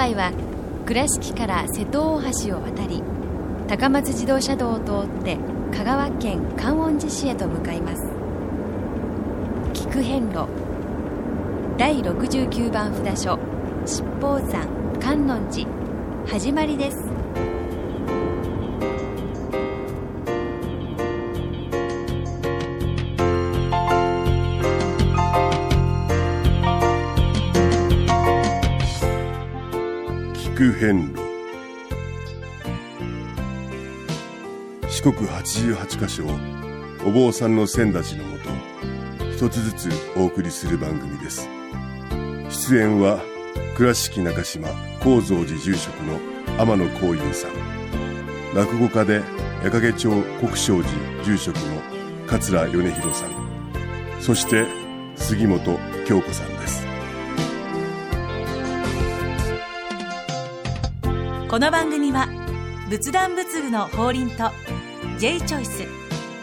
回は倉敷から瀬戸大橋を渡り高松自動車道を通って香川県観音寺市へと向かいます。菊遍路。第69番札所。七宝山観音寺。始まりです。遍路。四国八十八箇所をお坊さんの先立ちのもと一つずつお送りする番組です。出演は倉敷中島・高蔵寺住職の天野幸雄さん。落語家で矢掛町国正寺住職の桂米広さん。そして杉本京子さんです。この番組は仏壇仏具の法輪と J チョイス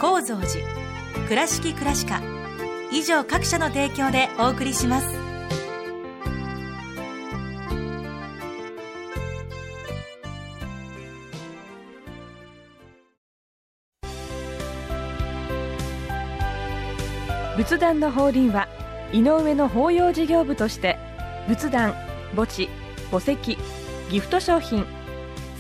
構造寺倉敷倉歯科以上各社の提供でお送りします。仏壇の法輪は井上の法要事業部として仏壇墓地墓石ギフト商品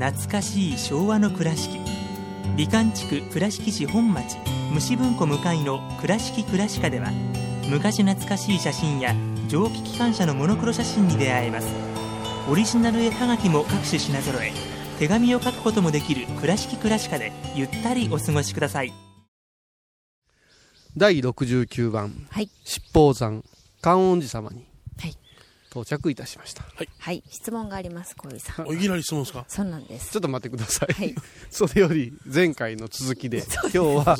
懐かしい昭和の倉敷。美観地区倉敷市本町虫文庫向かいの「倉敷倉歯科」では昔懐かしい写真や蒸気機関車のモノクロ写真に出会えます。オリジナル絵はがきも各種品揃え手紙を書くこともできる「倉敷倉歯科」でゆったりお過ごしください。第69番、はい。七宝山観音寺様に。はい到着いたしました、はい。質問があります小井さん。おいきなり質問ですか？そうなんです。ちょっと待ってください、はい。それより前回の続きで 今日は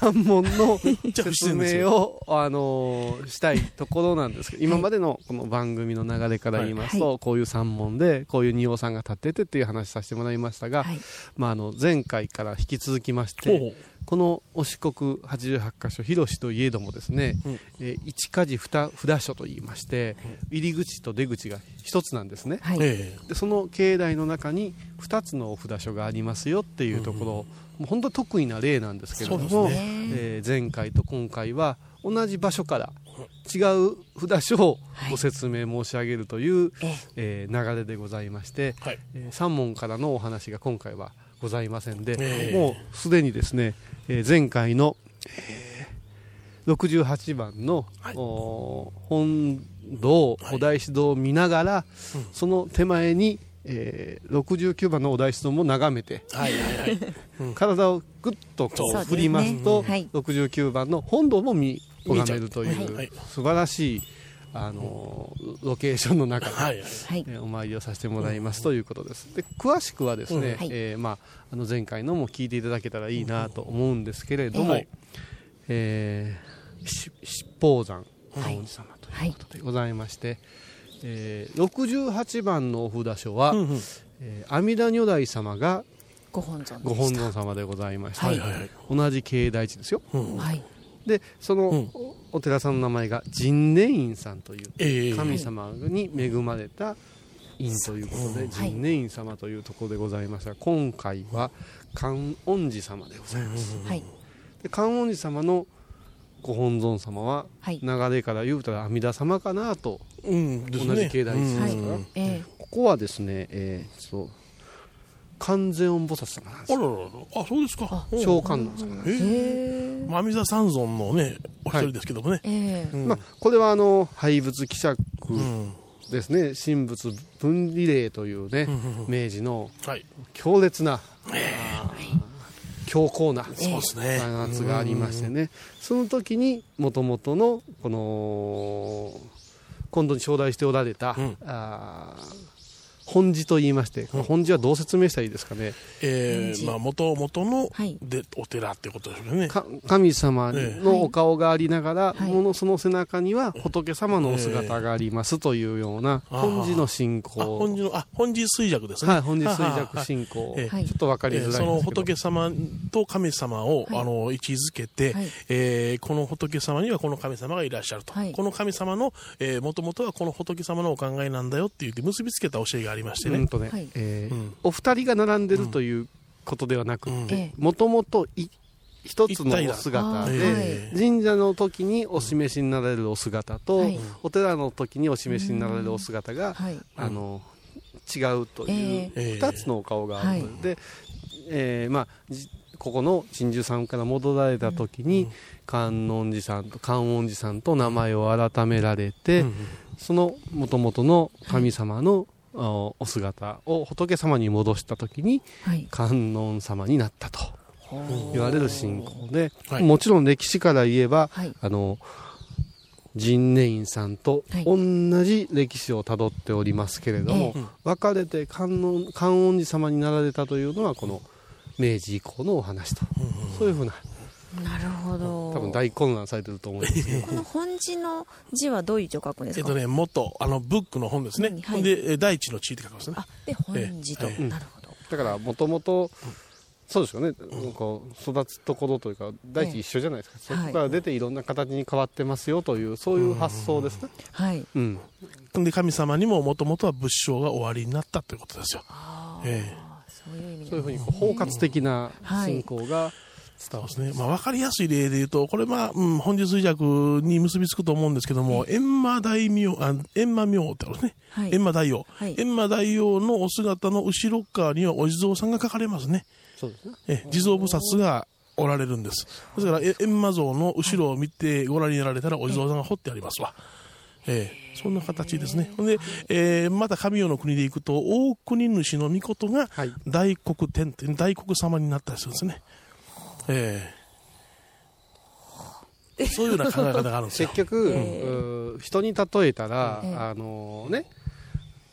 三問の説明を、あのーしたいところなんですけど、今までのこの番組の流れから言いますと、はこういう三問でこういう仁王さんが立っててっていう話させてもらいましたが、はい。まあ、あの前回から引き続きましほうほてこのお四国88箇所広しといえどもですね、うん。えー一家事二札所と言いまして、入り口と出口が一つなんですね、はい、えでその境内の中に2つのお札所がありますよっていうところ、もう本当得意な例なんですけれども、そうですえー前回と今回は同じ場所から違う札所をご説明申し上げるという、ええ。ー流れでございまして、はい。え3問からのお話が今回はございませんで、ええ。もうすでにですね、えー前回の、えー68番の、はい。本堂はい。お大師堂を見ながら、うん。その手前に、えー69番のお大師堂も眺めてえはいはいはい。体をぐっと振りますと、はい。69番の本堂も見拝めるという、はい。素晴らしい、あのーロケーションの中で、はいはい。はい。えーお参りをさせてもらいます。ということです。で詳しくはですね、えーまあ、あの前回のも聞いていただけたらいいなと思うんですけれども、はい。えーし七宝山観音様とはいいうことでございまして、えー68番のお札所は、うんうん。えー阿弥陀如来様がご本尊ご本尊様でございまして、はいはいはい。同じ境内地ですよ。うん。はいでその、うん。おお寺さんの名前が神念院さんというええ。神様に恵まれた院ということで、はい。神念院様というところでございますが今回は観音寺様でございます、はい。で観音寺様のご本尊様は、はい。流れから言うたら阿弥陀様かなと同じ境内地ですから、はい。えここはですね、えーそう観世音菩薩様なんですあらよらら。あそうですか。小観音様なんですえええまあ阿弥陀三尊のねお一人ですけどもね。ええ。うん。まあ、これはあの廃仏希釈うんですね、神仏分離令というね、うんうんうん。明治のはい。強烈な、あー強硬な弾圧がありましてね、その時にもともとのこの今度に頂戴しておられた、うん。あー本寺と言いまして、この本寺はどう説明したらいいですかね。えー、まあ、元々のはい。で、お寺ってことですよね。か神様のお顔がありながら、はい。ものその背中には仏様のお姿がありますというような、本寺の信あ、仰。本寺の、あ、本寺水弱ですね。はい、本寺水弱信仰。ちょっとわかりづらいんですけど。えーその仏様と神様を、はい。あの位置づけて、はい。えーこの仏様にはこの神様がいらっしゃると、はい。この神様のもともとはこの仏様のお考えなんだよって言って結びつけた教えがありましてね、うんとね、はい。えーうん。お二人が並んでるということではなくうん。てえ、もともとい一つのおあ姿ー。で、えー神社の時にお示しになられるお姿と、はい。お寺の時にお示しになられるお姿が、はい。あの違うというえー二つのお顔があるのはい。で、えーまあじここの鎮守さんから戻られた時に、観音寺さんと観音寺さんと名前を改められて、うん。その元々の神様の、あお姿を仏様に戻した時にはい。観音様になったと言われる信仰で、はい。もちろん歴史から言えば、はい。あの神寧院さんとはい。同じ歴史をたどっておりますけれども、ええ。別れて観音観音寺様になられたというのはこの明治以降のお話と、そういうふうな。なるほど。多分大混乱されてると思いますけど この本字の字はどういう字を書くんですか、えっとね、元、あの、ブックの本ですね。はい。で、え大地の地って書きますね。あで本字と、ええなるほど。だからもともとそうですよね、こう育つところというか大地一緒じゃないですか、そこから出ていろんな形に変わってますよというそういう発想ですね、はい。うん、で、神様にももともとは仏性が終わりになったということですよ。あー。えそういう意味そういうふうに包括的な信仰が伝わね。まあ、わかりやすい例で言うと、これまあ、うん、本日衰弱に結びつくと思うんですけども、閻魔大名、あ閻魔明ってあるね。はい閻魔大王。はい閻魔大王のお姿の後ろ側にはお地蔵さんが描かれますね。そうですねえ地蔵菩薩がおられるんです。ですから、え閻魔像の後ろを見てご覧になられたら、お地蔵さんが彫ってありますわ。ええそんな形ですね。ほんで、えーまた神代の国で行くと、大国主の御事がはい大黒天大黒様になったりするんですね。ええ。そういうような考え方があるんですよ。結。局、うー人に例えたら、ええ。あのね。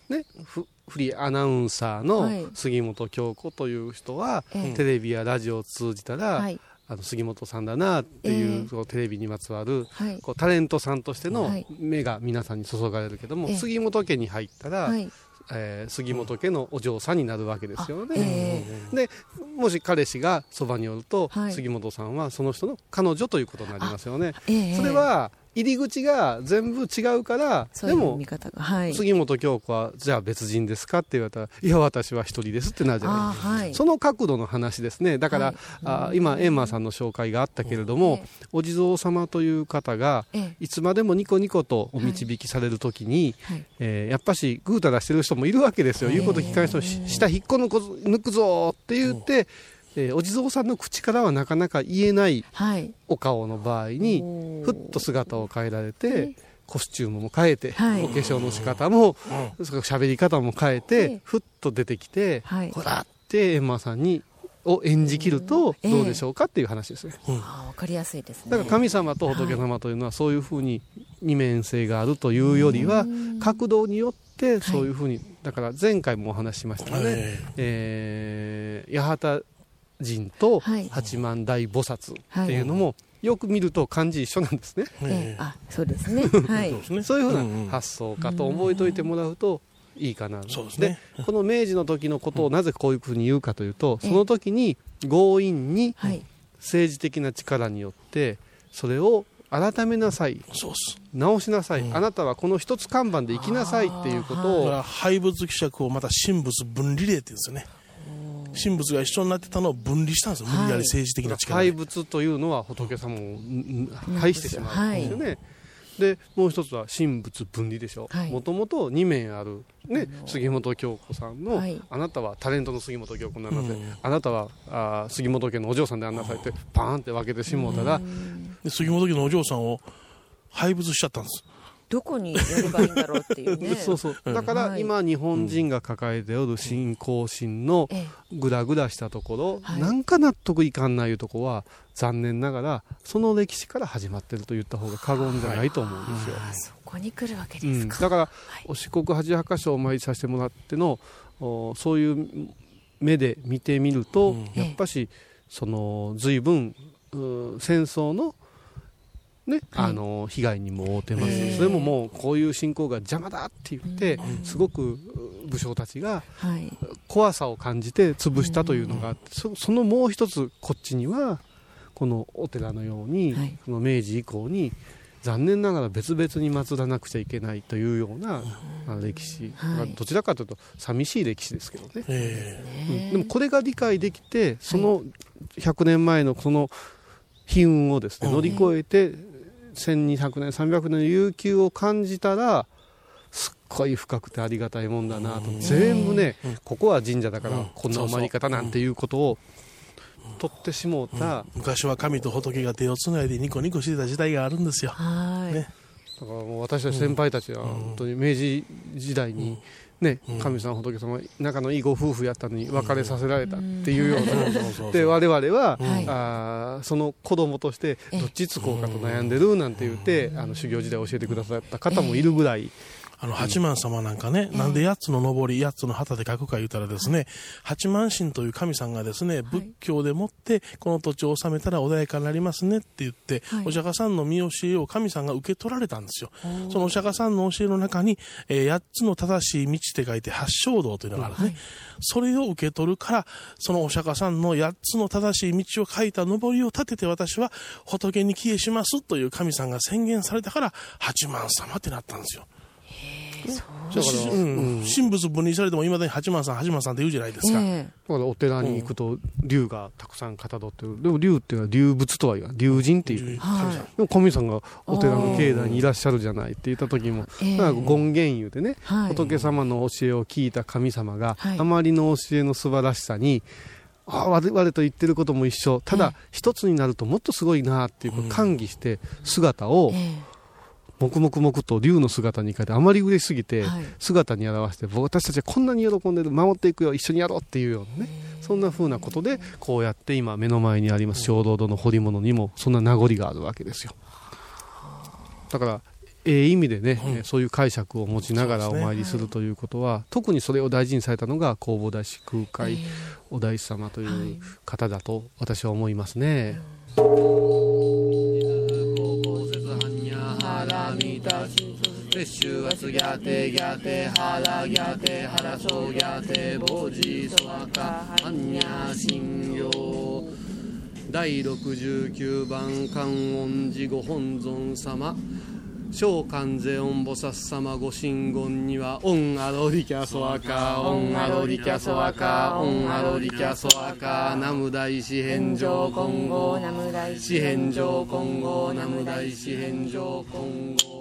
ね。フフリーアナウンサーはい。の杉本京子という人は、ええ。テレビやラジオを通じたら、はい。あの杉本さんだなっていう、ええ。そのテレビにまつわるはい。こうタレントさんとしてのはい。目が皆さんに注がれるけども、ええ。杉本家に入ったら、はいえー杉本家のお嬢さんになるわけですよね。えでもし彼氏がそばにおると、はい。杉本さんはその人の彼女ということになりますよね。えええそれは入り口が全部違うから、でもそういう見方が。はい。杉本京子はじゃあ別人ですかって言われたらいや私は一人ですってなるじゃないあーはい。その角度の話ですね。だから、はい。あ今エンマーさんの紹介があったけれども、えお地蔵様という方がええ。いつまでもニコニコとお導きされるときに、はい。えーやっぱしぐうたらしてる人もいるわけですよ、ええ。言うこと聞かない人し下引っこ抜くぞって言って、えーお地蔵さんの口からはなかなか言えないはい。お顔の場合にふっと姿を変えられてコスチュームも変えて、はい。お化粧の仕方も、それから喋り方も変えええてふっと出てきて、はい。ほらってエンマさんにを演じきるとええどうでしょうかっていう話ですね。あーわかりやすいですね。だから神様と仏様というのはそういうふうに二面性があるというよりは角度によってそういうふうに、だから前回もお話ししましたがね、ええー八幡神とはい。八幡大菩薩っていうのもよく見ると漢字一緒なんですね。ええ。あそうですね。はい。そういうふうな発想かと覚えておいてもらうといいかな。そうですね。この明治の時のことをなぜこういうふうに言うかというと、ええ。その時に強引にはい。政治的な力によってそれを改めなさい。直しなさい、うん。あなたはこの一つ看板で生きなさいっていうことだかをら廃仏希釈をまた神仏分離例って言うんですよね。神仏が一緒になってたのを分離したんですよ。無理やり政治的な力で。廃仏というのは仏様をんん廃してしまうんですよね。でもう一つは神仏分離でしょ。はい。もともと2面ある、ね、杉本京子さんの、はい。あなたはタレントの杉本京子になうん。あなたはあー杉本家のお嬢さんであんなさいってパーンって分けてしもうたら、で杉本家のお嬢さんを廃仏しちゃったんです。どこにやればいいんだろうっていうね。そうそう。うん。だからはい。今日本人が抱えておる信仰心のえグラグラしたところ、はい。なんか納得いかんないいうところは残念ながらその歴史から始まってると言った方が過言じゃないと思うんですよ。えそこに来るわけうですか、ん。だから、はい。お四国八幡箇所をお参りさせてもらってのおそういう目で見てみると、うん。やっぱしその随分う戦争のね、はいあの被害にも遭ってます。それももうこういう侵攻が邪魔だって言って、うん。すごく武将たちがはい。怖さを感じて潰したというのがあって、そそのもう一つこっちにはこのお寺のように、はい。その明治以降に残念ながら別々に祀らなくちゃいけないというような、あ歴史、はい。どちらかというと寂しい歴史ですけどね、えうん。でもこれが理解できてその100年前のその悲運をですね、うん乗り越えて1200年300年の悠久を感じたらすっごい深くてありがたいもんだなと、うん。全部ね、うん。ここは神社だからうん。こんなお参り方なんていうことを取ってしもうた、昔は神と仏が手をつないでニコニコしてた時代があるんですよ。はい、ね。だからもう私たち先輩たちは本当に明治時代に、ね神様仏様仲のいいご夫婦やったのに別れさせられたっていうような、で我々は、はい。あーその子供としてえどっちつこうかと悩んでるなんて言ってあの修行時代教えてくださった方もいるぐらい、あの、八幡様なんかね、なんで八つの上り、八つの旗で書くか言うたらですね、八幡神という神さんがですね、仏教でもって、この土地を治めたら穏やかになりますねって言って、はいお釈迦さんの見教えを神さんが受け取られたんですよ。そのお釈迦さんの教えの中に、えー八つの正しい道って書いて八正道というのがあるんですね。それを受け取るから、そのお釈迦さんの八つの正しい道を書いた上りを立てて私は仏に帰依しますという神さんが宣言されたから、八幡様ってなったんですよ。だからしう。ん。神仏分離されてもいまだに八幡さん八幡さんって言うじゃないですか、え。だからお寺に行くと竜がたくさんかたどってる。でも竜っていうのは竜仏とは言わない竜神っていう。えはでも神さんがお寺の境内にいらっしゃるじゃないって言った時も、ええ。なんか権現言うてね、はい。仏様の教えを聞いた神様が、はい。あまりの教えの素晴らしさにあ我々と言ってることも一緒。ただ、え一つになるともっとすごいなっていうことを歓喜して姿をいえ黙々々と竜の姿に変えてあまり嬉しすぎて、はい。姿に表して僕私たちはこんなに喜んでる守っていくよ一緒にやろうっていうようなねそんな風なことでこうやって今目の前にあります小道堂の彫り物にもそんな名残があるわけですよ。だからええ意味でね、うん。えそういう解釈を持ちながらお参りするということは、特にそれを大事にされたのが弘法大師空海、お大師様という方だと私は思いますね。たし別州はギャテギャテ腹ギャテ腹そうギャテボジソワカハンニャ信用第69番観音寺ご本尊様小観世音菩薩様ご神言にはオンアロリキャソワカオンアロリキャソワカオンアロリキャソワカナム大師返上今後ナム大師返上今後ナム大師返上今後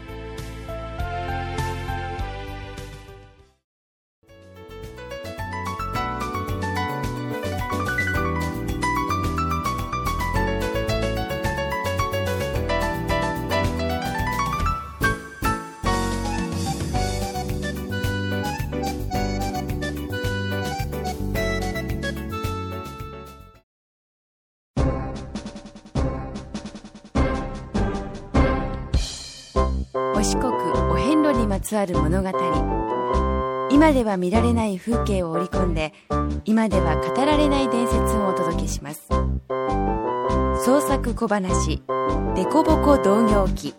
つわる物語。今では見られない風景を織り込んで今では語られない伝説をお届けします。創作小話「デコボコ同業記」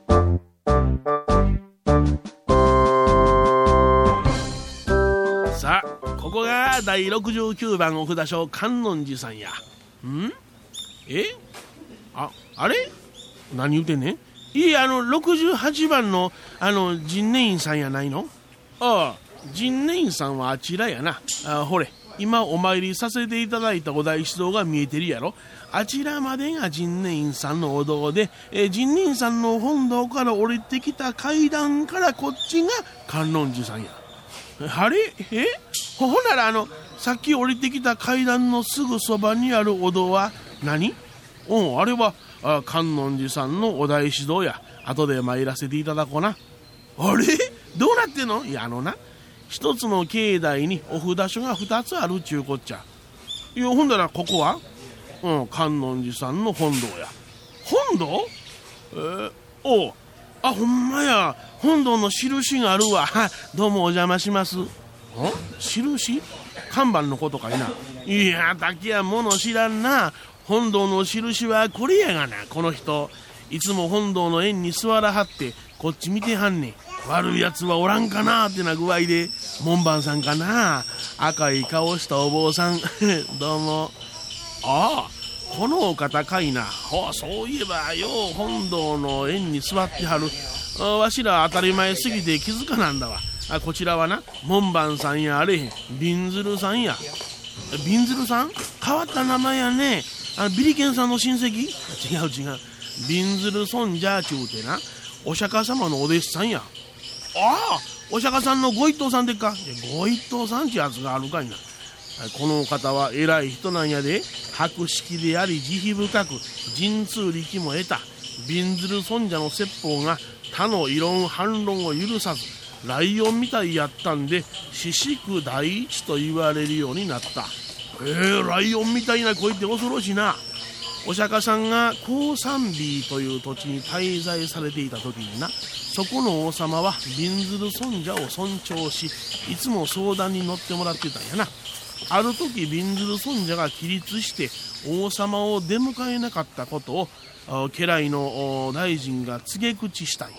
さあここが第69番お札所観音寺さんや。ん？え？ああれ？何言うてんねん？いえあの68番のあの陣内院さんやないの？ああ。陣内院さんはあちらやな。あほれ。今お参りさせていただいたお大師堂が見えてるやろ。あちらまでが陣内院さんのお堂で、えー、陣内院さんの本堂から降りてきた階段からこっちが観音寺さんや。あれ？え？ほならあのさっき降りてきた階段のすぐそばにあるお堂は何？うんあれはあ観音寺さんのお大師堂や。後で参らせていただこうな。あれ？どうなってんの？いやあのな一つの境内にお札所が二つあるちゅうこっちゃ。いやほんだらここは？うん観音寺さんの本堂や。本堂？えー、おう。あほんまや。本堂の印があるわ。どうもお邪魔します。ん印？看板のことかいな。いや竹やもの知らんな。本堂の印はこれやがな。この人いつも本堂の縁に座らはってこっち見てはんねん。悪いやつはおらんかなってな具合で門番さんかな。赤い顔したお坊さん。どうも。ああこのお方かいな。ほそういえばよう本堂の縁に座ってはる。わしら当たり前すぎて気づかなんだわ。あこちらはな門番さんやあれへん。びんずるさんや。びんずるさん？変わった名前やね。あビリケンさんの親戚？違う違う。びんずる尊者ちゅうてなお釈迦様のお弟子さんや。ああ。お釈迦さんのご一頭さんでっか？ご一頭さんちやつがあるかいな。この方は偉い人なんやで。博識であり慈悲深く神通力も得たびんずる尊者の説法が他の異論反論を許さずライオンみたいやったんで四宿第一と言われるようになったえ、ライオンみたいな声って恐ろしいな。お釈迦さんが高山美という土地に滞在されていた時になそこの王様はびんずる尊者を尊重しいつも相談に乗ってもらってたんやな。ある時びんずる尊者が起立して王様を出迎えなかったことを家来の大臣が告げ口したんや。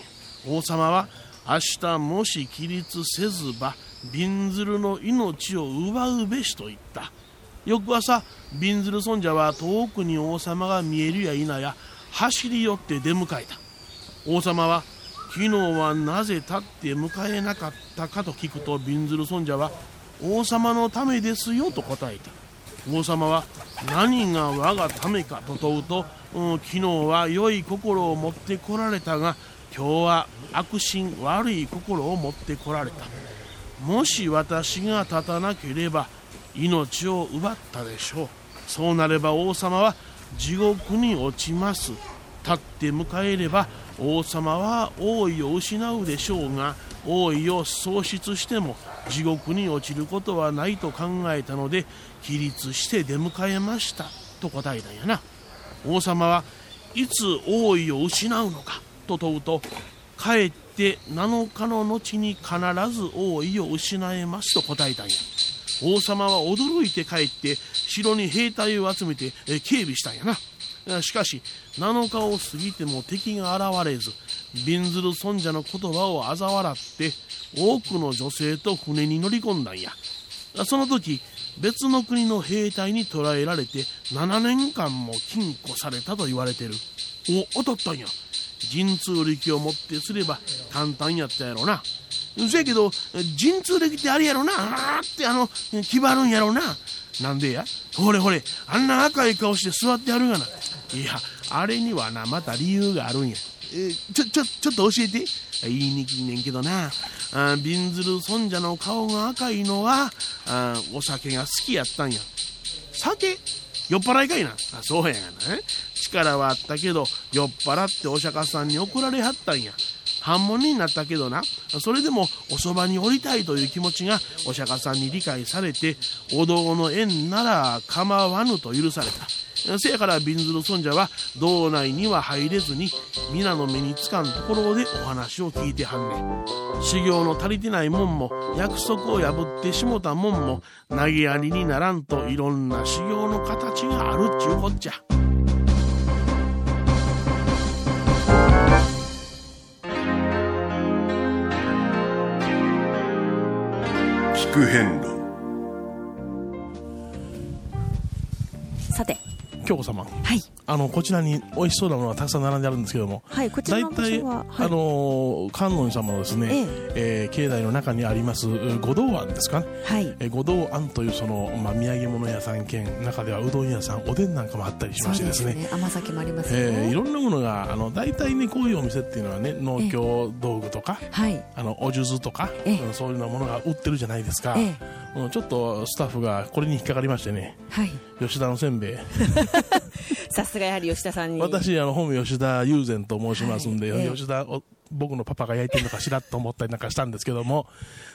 王様は明日もし起立せずばびんずるの命を奪うべしと言った。翌朝びんずる尊者は遠くに王様が見えるや否や走り寄って出迎えた。王様は昨日はなぜ立って迎えなかったかと聞くとびんずる尊者は王様のためですよと答えた。王様は何が我がためかと問うと、うん、昨日は良い心を持ってこられたが今日は悪心悪い心を持ってこられた。もし私が立たなければ命を奪ったでしょう。そうなれば王様は地獄に落ちます。立って迎えれば王様は王位を失うでしょうが王位を喪失しても地獄に落ちることはないと考えたので起立して出迎えました。と答えたんやな。王様はいつ王位を失うのか？と問うと帰って7日の後に必ず王位を失えます。と答えたんや。王様は驚いて帰って城に兵隊を集めて警備したんやな。しかし7日を過ぎても敵が現れずびんずる尊者の言葉を嘲笑って多くの女性と船に乗り込んだんや。その時別の国の兵隊に捕らえられて7年間も禁錮されたと言われてる。お当たったんや。神通力を持ってすれば簡単やったやろな。そやけど神通力ってあれやろなあーってあの決まるんやろな。なんでや？ほれほれあんな赤い顔して座ってやるがな。いやあれにはなまた理由があるんや。えちょちょちょっと教えて。言いにくいねんけどな。あびんずる尊者の顔が赤いのはあお酒が好きやったんや。酒？酔っ払いかいな。あそうやがな。力はあったけど酔っ払ってお釈迦さんに怒られはったんや。反問になったけどな。それでもおそばに降りたいという気持ちがお釈迦さんに理解されてお堂の縁なら構わぬと許された。せやからびんずる尊者は道内には入れずに皆の目につかんところでお話を聞いてはんねん。修行の足りてないもんも約束を破ってしもたもんも投げやりにならんといろんな修行の形があるっちゅうこっちゃ。聞く変路さて。京子様。はいあのこちらに美味しそうなものがたくさん並んであるんですけども。はいこちら大の場体、所ははい。あの観音様のですね、ええ。ー境内の中にあります五道庵ですかね、はい。えー五道庵というその、まあ、土産物屋さん兼中ではうどん屋さんおでんなんかもあったりしましてですね。甘酒もありますよ、えーいろんなものがあの大体ねこういうお店っていうのはね農協道具とか、はい。あのお数珠とか、ええ。うんそういうようなものが売ってるじゃないですか、え。うんちょっとスタッフがこれに引っかかりましてね。はい。吉田のせんべい さすがやはり吉田さんに。私あの本名吉田友禅と申しますんで、はいええ。吉田お僕のパパが焼いてるのかしらと思ったりなんかしたんですけども。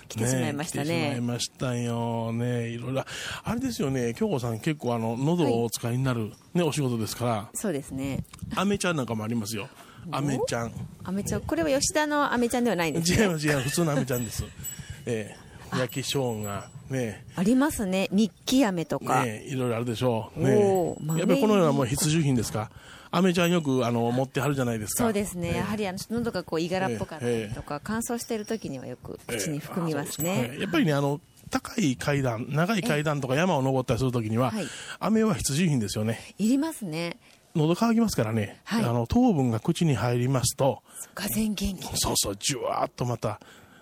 来てしまいましたね。来てしまいましたよね。いろいろ。あれですよね。京子さん結構あの喉をお使いになる、ねお仕事ですから。そうですね。アメちゃんなんかもありますよ。アメちゃん。アメちゃん。これは吉田のアメちゃんではないんですね。違います違います。普通のアメちゃんです。ええ焼き生姜ね。ありますね。日記飴とか、ねいろいろあるでしょう。おねやっぱりこのようなもう必需品ですか？アメちゃんよくあの持ってはるじゃないですか。そうですね、やはりあの喉がこういがらっぽかったりとか、乾燥している時にはよく口に含みますね、はい。やっぱりねあの高い階段長い階段とか山を登ったりするときには、はい飴は必需品ですよね。いりますね。喉乾きますからね、はい。あの糖分が口に入りますとがぜん元気そうそうじゅわーっとまた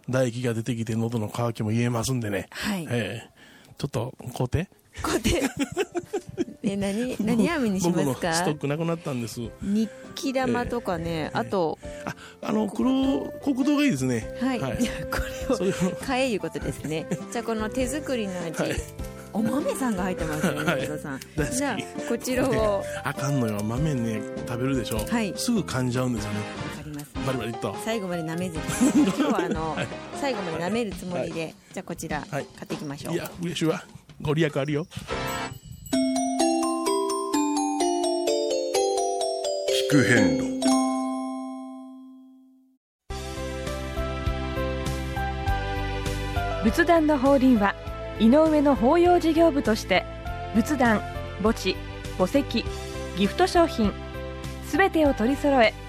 唾液が出てきて喉の乾きも癒えますんでね、はい。ええ。ちょっと買うて。こうやって。え何 何飴にしますか？ストックなくなったんです。日記玉とかね、あとあの黒黒糖がいいですね。はい、はい。じゃあこれを買えいうことですね。じゃあこの手作りの味、はい。お豆さんが入ってますよね、はい。さん。じゃあこちらを。わ あかんのよ。豆ね食べるでしょ、はい。すぐ噛んじゃうんですよねバリバリっと最後まで舐めずに。今日はあの、最後まで舐めるつもりで、じゃあこちら、買っていきましょう。いや嬉しいわ。ご利益あるよ。聞く変路。仏壇の法輪は井上の法要事業部として仏壇墓地墓石ギフト商品すべてを取り揃え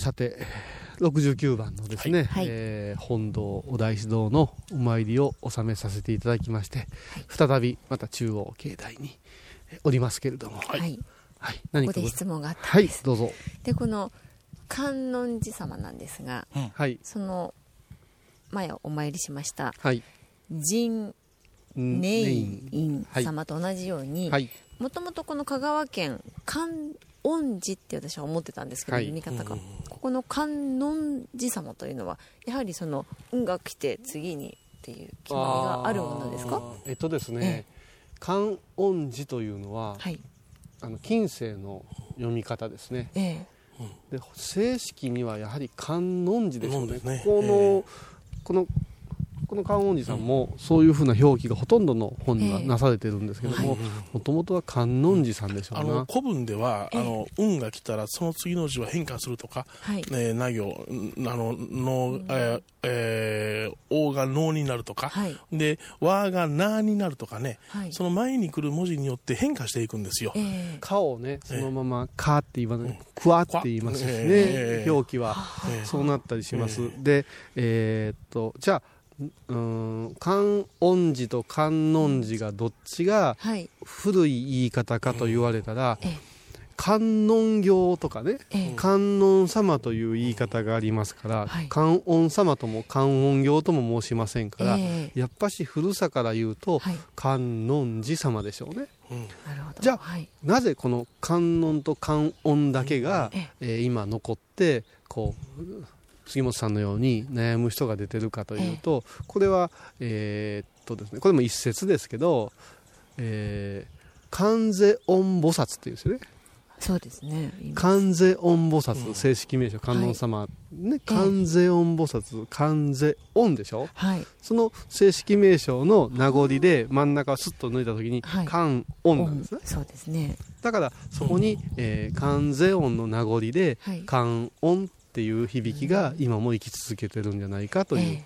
さて69番のですね、はい。えー本堂お大師堂のお参りを納めさせていただきまして、再びまた中央境内にえーおりますけれども、はい、はい、こ何かこで質問があったはいんです、どうぞ。でこの観音寺様なんですがはい。その前お参りしましたはい。神ん。ネインンはい。様と同じようにはい。もともとこの香川県観音寺って私は思ってたんですけど、はい。読み方が、ここの観音寺様というのはやはりその「運が来て次に」っていう決まりがあるものですか？えっとですね、観音寺というのは、はい。あの近世の読み方ですね。えで正式にはやはり観音寺ですよね。ですね。この、このこの観音寺さんもそういうふうな表記がほとんどの本にはええ。なされてるんですけどももともとは観音寺さんでしょうな。あの古文では、あの運が来たらその次の字は変化するとか、はい。ね、な行んあのの、えーえー、王が能になるとか、はい。で和がなになるとかね、はい。その前に来る文字によって変化していくんですよ。ええ。かをねそのまま「か」って言わない「くわ」って言いますしね、ええ。表記は。ええ。そうなったりします、え。でえーっとじゃあうーん観音寺と観音寺がどっちがはい。古い言い方かと言われたら、ええ。観音行とかね、ええ。観音様という言い方がありますから、はい。観音様とも観音行とも申しませんから、えやっぱし古さから言うと、はい。観音寺様でしょうね。なるほど。じゃあはい。なぜこの観音と観音だけが、え。えー今残ってこう杉本さんのように悩む人が出てるかというと、これは、えーっとですねこれも一説ですけど、えー、観世音菩薩っていうんですよね。そうですね。観世音菩薩、正式名称観音様、ね観世音菩薩観世音でしょ、はい、その正式名称の名残で真ん中をスッと抜いた時に観音なんですね、そうですね。だからそこに、えー、観世音の名残で、観音っていう響きが今も生き続けてるんじゃないかという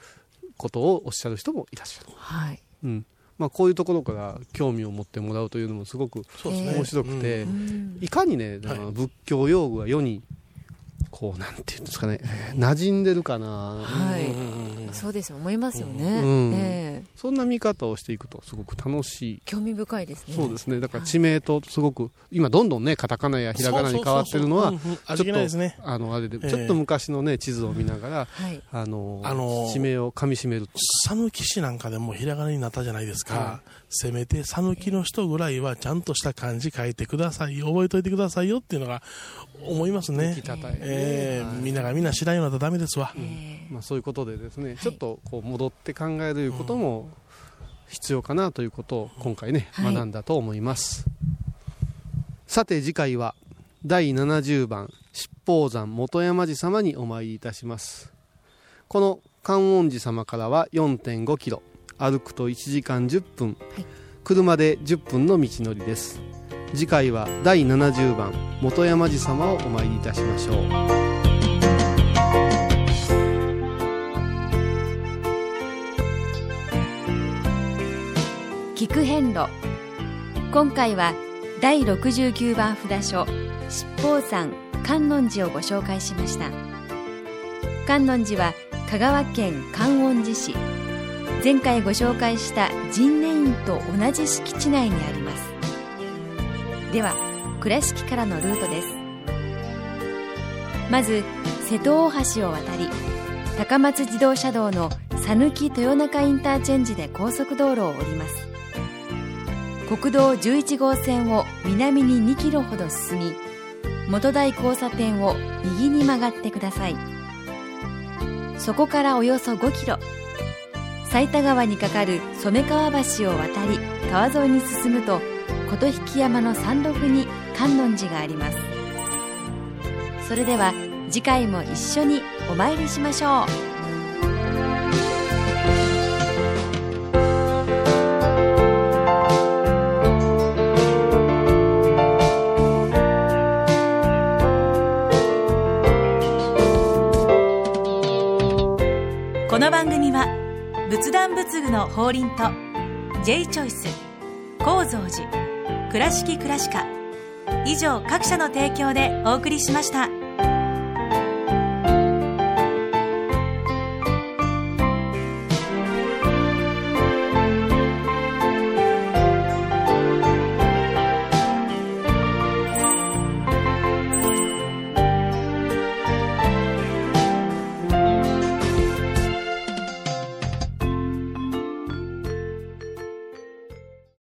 ことをおっしゃる人もいらっしゃる、はい。うん。まあ、こういうところから興味を持ってもらうというのもすごく面白くて、いかにね、仏教用具が世にこうなんていうんですかね、馴染んでるかな、はい、そうです思いますよね、うん。えー、そんな見方をしていくとすごく楽しい。興味深いですね。そうですね。だから地名とすごく今どんどんねカタカナやひらがなに変わってるのはちょっと、ね、あのあれで、ちょっと昔のね地図を見ながら、はい、あの、あのー、地名をかみしめる讃岐市なんかでもひらがなになったじゃないですか、はい、せめて讃岐の人ぐらいはちゃんとした漢字書いてください覚えといてくださいよっていうのが思いますね、えー、みんながみんな知らんようになったらダメですわ、まあ、そういうことでですね、ちょっとこう戻って考えることも必要かなということを今回ね、学んだと思います。さて次回は第70番七宝山本山寺様にお参りいたします。この観音寺様からは4.5キロ歩くと1時間10分、車で10分の道のりです次回は第70番本山寺様をお参りいたしましょう。聞く遍路。今回は第69番札所七宝山観音寺をご紹介しました。観音寺は香川県観音寺市。前回ご紹介した神念院と同じ敷地内にあります。では倉敷からのルートです。まず瀬戸大橋を渡り高松自動車道の讃岐豊中インターチェンジで高速道路を降ります。国道11号線を南に2キロほど進み元台交差点を右に曲がってください。そこからおよそ5キロ埼玉川に架かる染川橋を渡り川沿いに進むと琴引山の山麓に観音寺があります。それでは次回も一緒にお参りしましょう。この番組は仏壇仏具の法輪と J チョイス構造寺倉敷倉歯科以上各社の提供でお送りしました。